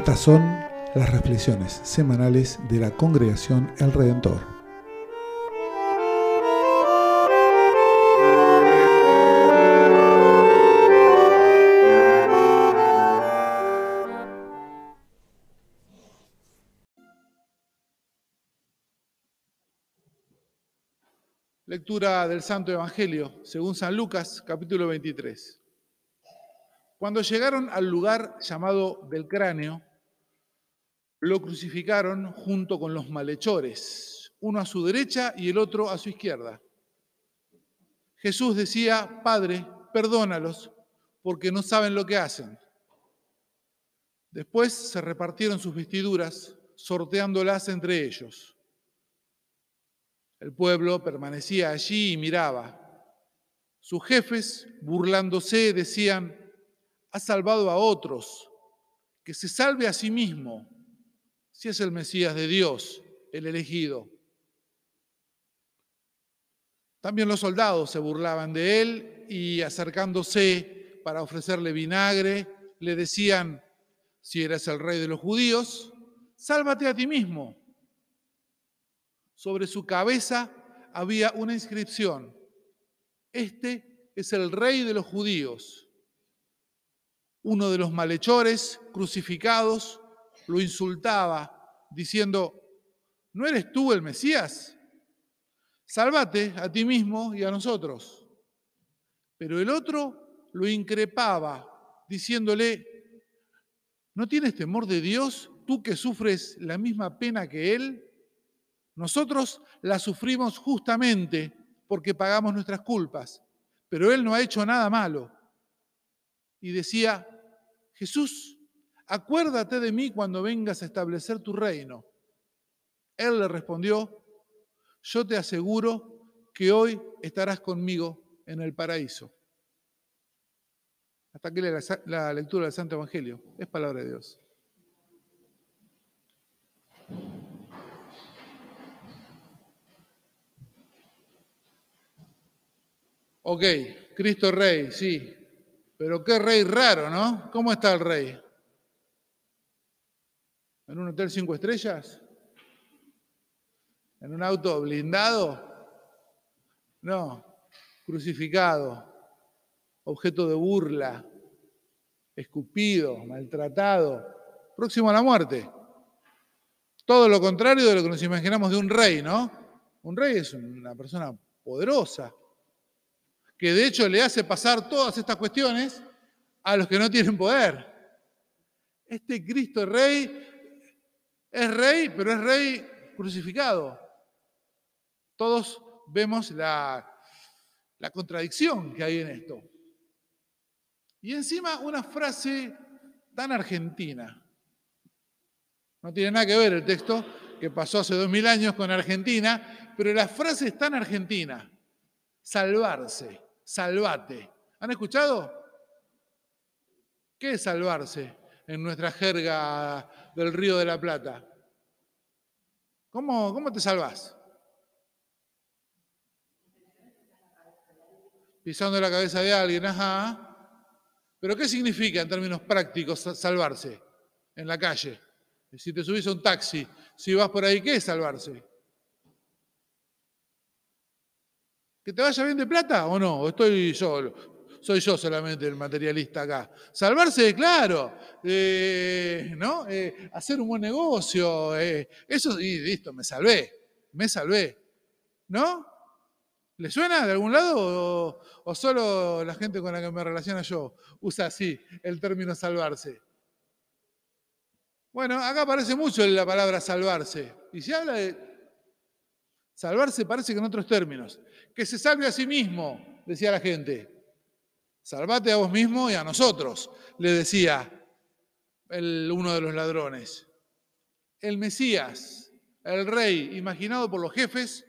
Estas son las reflexiones semanales de la congregación El Redentor. Lectura del Santo Evangelio, según San Lucas, capítulo 23. Cuando llegaron al lugar llamado del cráneo, lo crucificaron junto con los malhechores, uno a su derecha y el otro a su izquierda. Jesús decía, Padre, perdónalos, porque no saben lo que hacen. Después se repartieron sus vestiduras, sorteándolas entre ellos. El pueblo permanecía allí y miraba. Sus jefes, burlándose, decían, ha salvado a otros, que se salve a sí mismo, si es el Mesías de Dios, el elegido. También los soldados se burlaban de él y acercándose para ofrecerle vinagre, le decían, si eres el rey de los judíos, sálvate a ti mismo sobre su cabeza había una inscripción. Este es el rey de los judíos. Uno de los malhechores crucificados lo insultaba diciendo, ¿no eres tú el Mesías? Sálvate a ti mismo y a nosotros. Pero el otro lo increpaba diciéndole, ¿no tienes temor de Dios tú que sufres la misma pena que Él? Nosotros la sufrimos justamente porque pagamos nuestras culpas, pero Él no ha hecho nada malo. Y decía, Jesús, acuérdate de mí cuando vengas a establecer tu reino. Él le respondió, yo te aseguro que hoy estarás conmigo en el paraíso. Hasta aquí la, la lectura del Santo Evangelio. Es palabra de Dios. Ok, Cristo Rey, sí. Pero qué rey raro, ¿no? ¿Cómo está el rey? ¿En un hotel cinco estrellas? ¿En un auto blindado? No, crucificado, objeto de burla, escupido, maltratado, próximo a la muerte. Todo lo contrario de lo que nos imaginamos de un rey, ¿no? Un rey es una persona poderosa, que de hecho le hace pasar todas estas cuestiones a los que no tienen poder. Este Cristo Rey es rey, pero es rey crucificado. Todos vemos la, contradicción que hay en esto. Y encima una frase tan argentina. No tiene nada que ver el texto que pasó hace dos mil años con Argentina, pero la frase es tan argentina. Salvarse salvate. ¿Han escuchado? ¿Qué es salvarse en nuestra jerga del Río de la Plata? ¿Cómo, cómo te salvas? Pisando la cabeza de alguien, ajá. Pero ¿qué significa en términos prácticos salvarse en la calle? Si te subís a un taxi, si vas por ahí, ¿qué es salvarse? ¿Que te vaya bien de plata o no? ¿O estoy yo? Soy yo solamente el materialista acá. Salvarse, claro, eh, ¿no? Eh, hacer un buen negocio, eh, eso, y listo, me salvé, me salvé, ¿no? ¿Le suena de algún lado o, solo la gente con la que me relaciona yo usa así el término salvarse? Bueno, acá aparece mucho la palabra salvarse. Y se habla de salvarse parece que en otros términos que se salve a sí mismo, decía la gente. Salvate a vos mismo y a nosotros, le decía el, uno de los ladrones. El Mesías, el rey, imaginado por los jefes,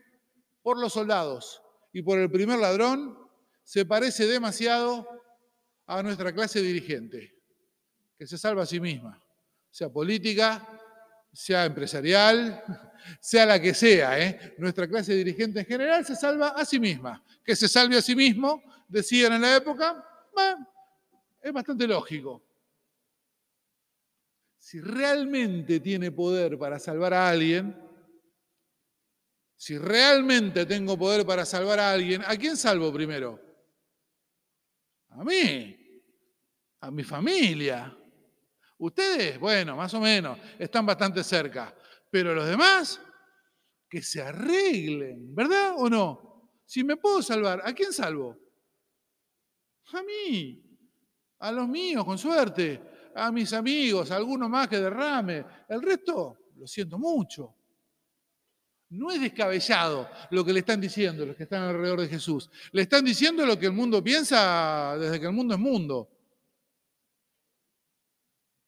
por los soldados y por el primer ladrón, se parece demasiado a nuestra clase dirigente, que se salva a sí misma, sea política, sea empresarial, sea la que sea, ¿eh? nuestra clase dirigente en general se salva a sí misma. Que se salve a sí mismo, decían en la época, es bastante lógico. si realmente tiene poder para salvar a alguien, si realmente tengo poder para salvar a alguien, ¿a quién salvo primero? A mí, a mi familia. Ustedes, bueno, más o menos, están bastante cerca, pero los demás, que se arreglen, ¿verdad o no? Si me puedo salvar, ¿a quién salvo? A mí, a los míos, con suerte a mis amigos, a alguno más que derrame. El resto, lo siento mucho. No es descabellado lo que le están diciendo los que están alrededor de Jesús. Le están diciendo lo que el mundo piensa desde que el mundo es mundo.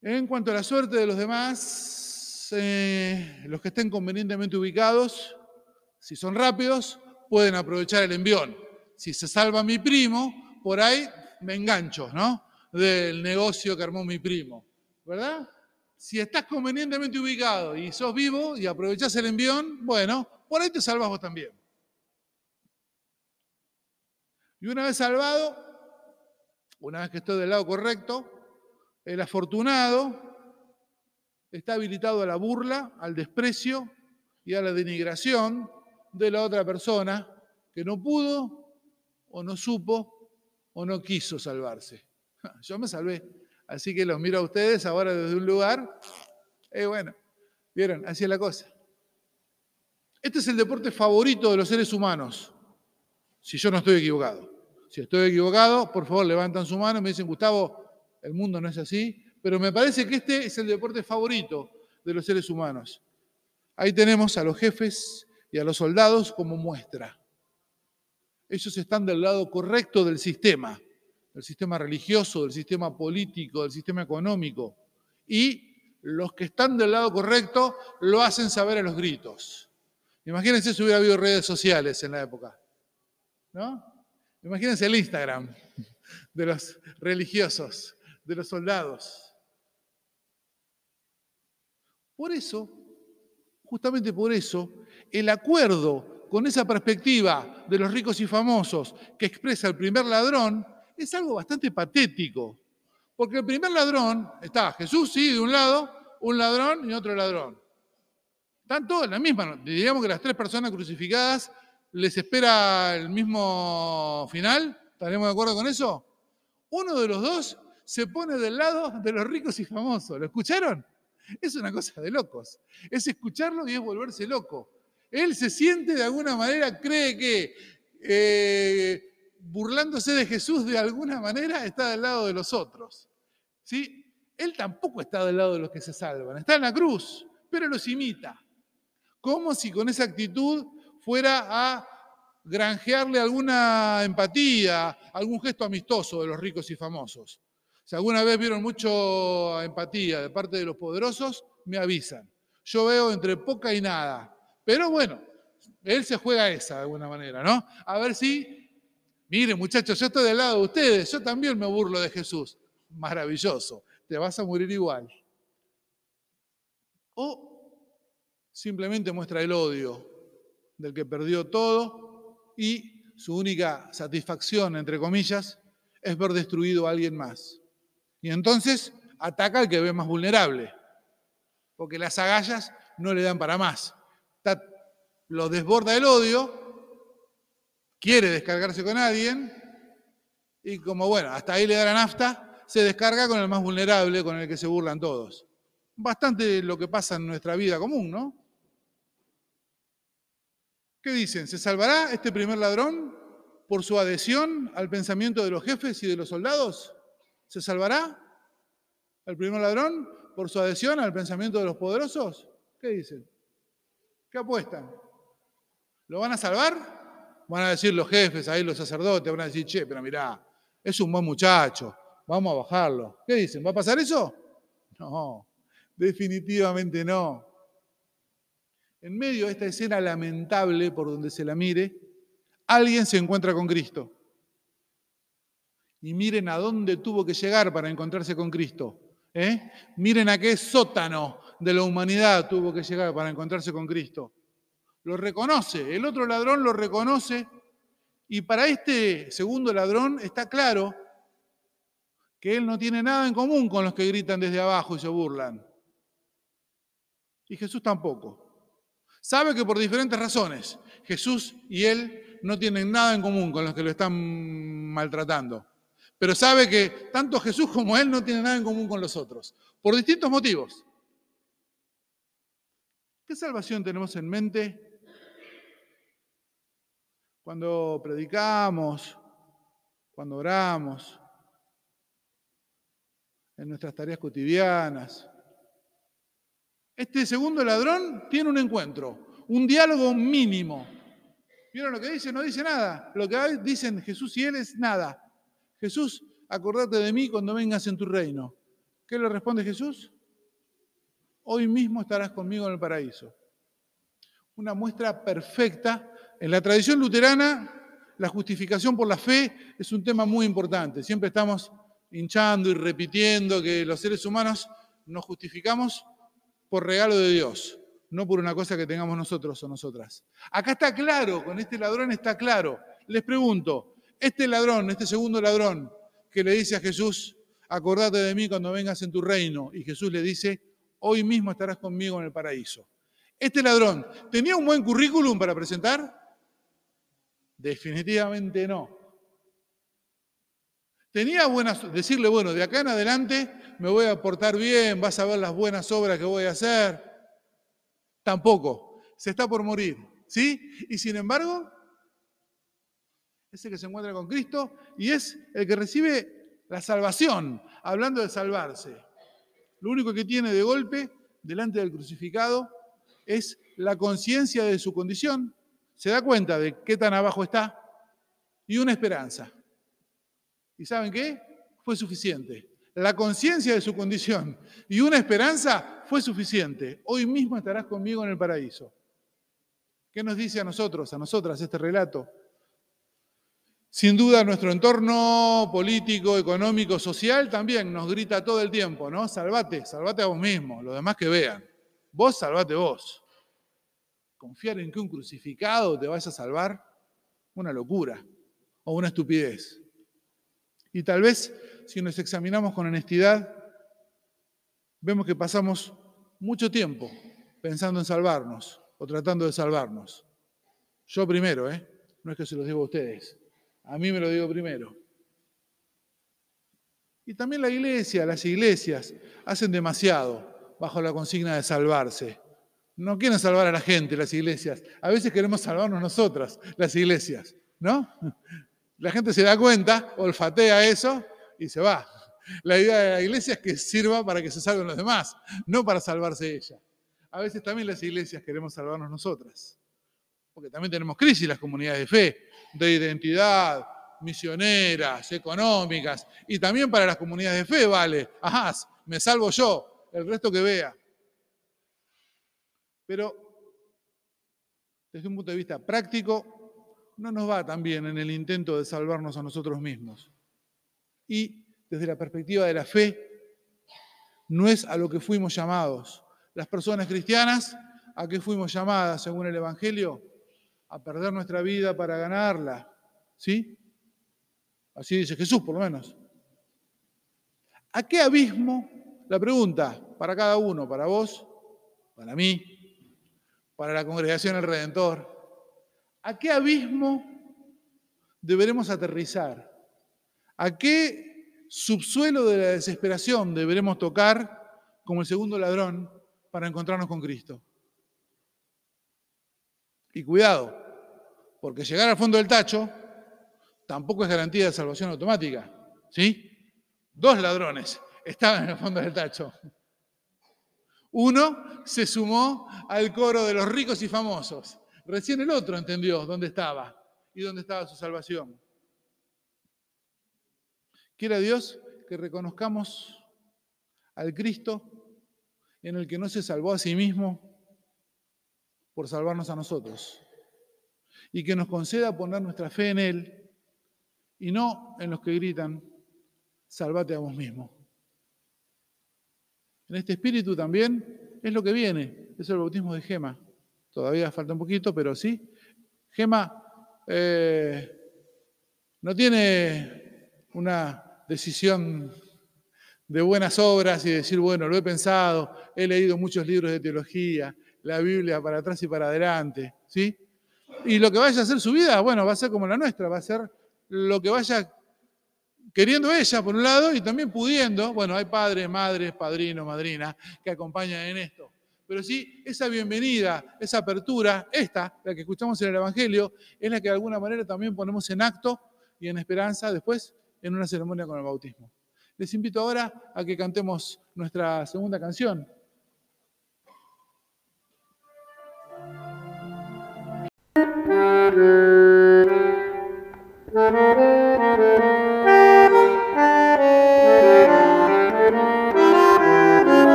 En cuanto a la suerte de los demás, eh, los que estén convenientemente ubicados, si son rápidos, pueden aprovechar el envión. Si se salva mi primo, por ahí me engancho, ¿no? del negocio que armó mi primo, ¿verdad? Si estás convenientemente ubicado y sos vivo y aprovechás el envión, bueno, por ahí te salvas vos también. Y una vez salvado, una vez que estoy del lado correcto, el afortunado está habilitado a la burla, al desprecio y a la denigración de la otra persona que no pudo o no supo o no quiso salvarse. Yo me salvé. Así que los miro a ustedes ahora desde un lugar. Eh, bueno, vieron, así es la cosa. Este es el deporte favorito de los seres humanos, si yo no estoy equivocado. Si estoy equivocado, por favor levantan su mano y me dicen, Gustavo, el mundo no es así, pero me parece que este es el deporte favorito de los seres humanos. Ahí tenemos a los jefes y a los soldados como muestra. Ellos están del lado correcto del sistema del sistema religioso, del sistema político, del sistema económico. Y los que están del lado correcto lo hacen saber a los gritos. Imagínense si hubiera habido redes sociales en la época. ¿No? Imagínense el Instagram de los religiosos, de los soldados. Por eso, justamente por eso, el acuerdo con esa perspectiva de los ricos y famosos que expresa el primer ladrón es algo bastante patético. Porque el primer ladrón está Jesús, sí, de un lado, un ladrón y otro ladrón. Están todos en la misma. Diríamos que las tres personas crucificadas les espera el mismo final. ¿Estaremos de acuerdo con eso? Uno de los dos se pone del lado de los ricos y famosos. ¿Lo escucharon? Es una cosa de locos. Es escucharlo y es volverse loco. Él se siente de alguna manera, cree que eh, burlándose de Jesús de alguna manera, está del lado de los otros. ¿Sí? Él tampoco está del lado de los que se salvan, está en la cruz, pero los imita. Como si con esa actitud fuera a granjearle alguna empatía, algún gesto amistoso de los ricos y famosos. Si alguna vez vieron mucho empatía de parte de los poderosos, me avisan. Yo veo entre poca y nada. Pero bueno, él se juega esa de alguna manera, ¿no? A ver si Mire, muchachos, yo estoy del lado de ustedes, yo también me burlo de Jesús. Maravilloso, te vas a morir igual. O simplemente muestra el odio del que perdió todo y su única satisfacción, entre comillas, es ver destruido a alguien más. Y entonces ataca al que ve más vulnerable, porque las agallas no le dan para más. Lo desborda el odio quiere descargarse con alguien y como bueno, hasta ahí le da la nafta, se descarga con el más vulnerable, con el que se burlan todos. Bastante lo que pasa en nuestra vida común, ¿no? ¿Qué dicen? ¿Se salvará este primer ladrón por su adhesión al pensamiento de los jefes y de los soldados? ¿Se salvará el primer ladrón por su adhesión al pensamiento de los poderosos? ¿Qué dicen? ¿Qué apuestan? ¿Lo van a salvar? Van a decir los jefes, ahí los sacerdotes, van a decir, che, pero mirá, es un buen muchacho, vamos a bajarlo. ¿Qué dicen? ¿Va a pasar eso? No, definitivamente no. En medio de esta escena lamentable por donde se la mire, alguien se encuentra con Cristo. Y miren a dónde tuvo que llegar para encontrarse con Cristo. ¿eh? Miren a qué sótano de la humanidad tuvo que llegar para encontrarse con Cristo lo reconoce, el otro ladrón lo reconoce y para este segundo ladrón está claro que él no tiene nada en común con los que gritan desde abajo y se burlan. Y Jesús tampoco. Sabe que por diferentes razones Jesús y él no tienen nada en común con los que lo están maltratando. Pero sabe que tanto Jesús como él no tienen nada en común con los otros, por distintos motivos. ¿Qué salvación tenemos en mente cuando predicamos, cuando oramos, en nuestras tareas cotidianas? Este segundo ladrón tiene un encuentro, un diálogo mínimo. ¿Vieron lo que dice? No dice nada. Lo que dicen Jesús y él es nada. Jesús, acordate de mí cuando vengas en tu reino. ¿Qué le responde Jesús? hoy mismo estarás conmigo en el paraíso. Una muestra perfecta. En la tradición luterana, la justificación por la fe es un tema muy importante. Siempre estamos hinchando y repitiendo que los seres humanos nos justificamos por regalo de Dios, no por una cosa que tengamos nosotros o nosotras. Acá está claro, con este ladrón está claro. Les pregunto, este ladrón, este segundo ladrón que le dice a Jesús, acordate de mí cuando vengas en tu reino, y Jesús le dice, hoy mismo estarás conmigo en el paraíso. Este ladrón, ¿tenía un buen currículum para presentar? Definitivamente no. Tenía buenas, decirle, bueno, de acá en adelante me voy a portar bien, vas a ver las buenas obras que voy a hacer. Tampoco. Se está por morir. ¿Sí? Y sin embargo, es el que se encuentra con Cristo y es el que recibe la salvación, hablando de salvarse. Lo único que tiene de golpe delante del crucificado es la conciencia de su condición, se da cuenta de qué tan abajo está y una esperanza. ¿Y saben qué? Fue suficiente. La conciencia de su condición y una esperanza fue suficiente. Hoy mismo estarás conmigo en el paraíso. ¿Qué nos dice a nosotros, a nosotras este relato? Sin duda nuestro entorno político, económico, social también nos grita todo el tiempo, ¿no? Salvate, salvate a vos mismo, los demás que vean. Vos salvate vos. Confiar en que un crucificado te vaya a salvar, una locura o una estupidez. Y tal vez si nos examinamos con honestidad, vemos que pasamos mucho tiempo pensando en salvarnos o tratando de salvarnos. Yo primero, ¿eh? No es que se los digo a ustedes. A mí me lo digo primero. Y también la iglesia, las iglesias, hacen demasiado bajo la consigna de salvarse. No quieren salvar a la gente, las iglesias. A veces queremos salvarnos nosotras, las iglesias, ¿no? La gente se da cuenta, olfatea eso y se va. La idea de la iglesia es que sirva para que se salven los demás, no para salvarse ella. A veces también las iglesias queremos salvarnos nosotras, porque también tenemos crisis las comunidades de fe de identidad, misioneras, económicas, y también para las comunidades de fe vale, ajá, me salvo yo, el resto que vea. Pero desde un punto de vista práctico, no nos va tan bien en el intento de salvarnos a nosotros mismos. Y desde la perspectiva de la fe, no es a lo que fuimos llamados. Las personas cristianas, ¿a qué fuimos llamadas según el Evangelio? a perder nuestra vida para ganarla. ¿Sí? Así dice Jesús, por lo menos. ¿A qué abismo? La pregunta para cada uno, para vos, para mí, para la congregación del Redentor. ¿A qué abismo deberemos aterrizar? ¿A qué subsuelo de la desesperación deberemos tocar como el segundo ladrón para encontrarnos con Cristo? Y cuidado, porque llegar al fondo del tacho tampoco es garantía de salvación automática. ¿Sí? Dos ladrones estaban en el fondo del tacho. Uno se sumó al coro de los ricos y famosos. Recién el otro entendió dónde estaba y dónde estaba su salvación. Quiera Dios que reconozcamos al Cristo en el que no se salvó a sí mismo, por salvarnos a nosotros. Y que nos conceda poner nuestra fe en Él y no en los que gritan, salvate a vos mismo. En este espíritu también es lo que viene, es el bautismo de Gema. Todavía falta un poquito, pero sí. Gema eh, no tiene una decisión de buenas obras y decir, bueno, lo he pensado, he leído muchos libros de teología, la Biblia para atrás y para adelante, ¿sí? Y lo que vaya a ser su vida, bueno, va a ser como la nuestra, va a ser lo que vaya queriendo ella por un lado y también pudiendo, bueno, hay padres, madres, padrinos, madrinas que acompañan en esto, pero sí esa bienvenida, esa apertura, esta, la que escuchamos en el Evangelio, es la que de alguna manera también ponemos en acto y en esperanza después en una ceremonia con el bautismo. Les invito ahora a que cantemos nuestra segunda canción.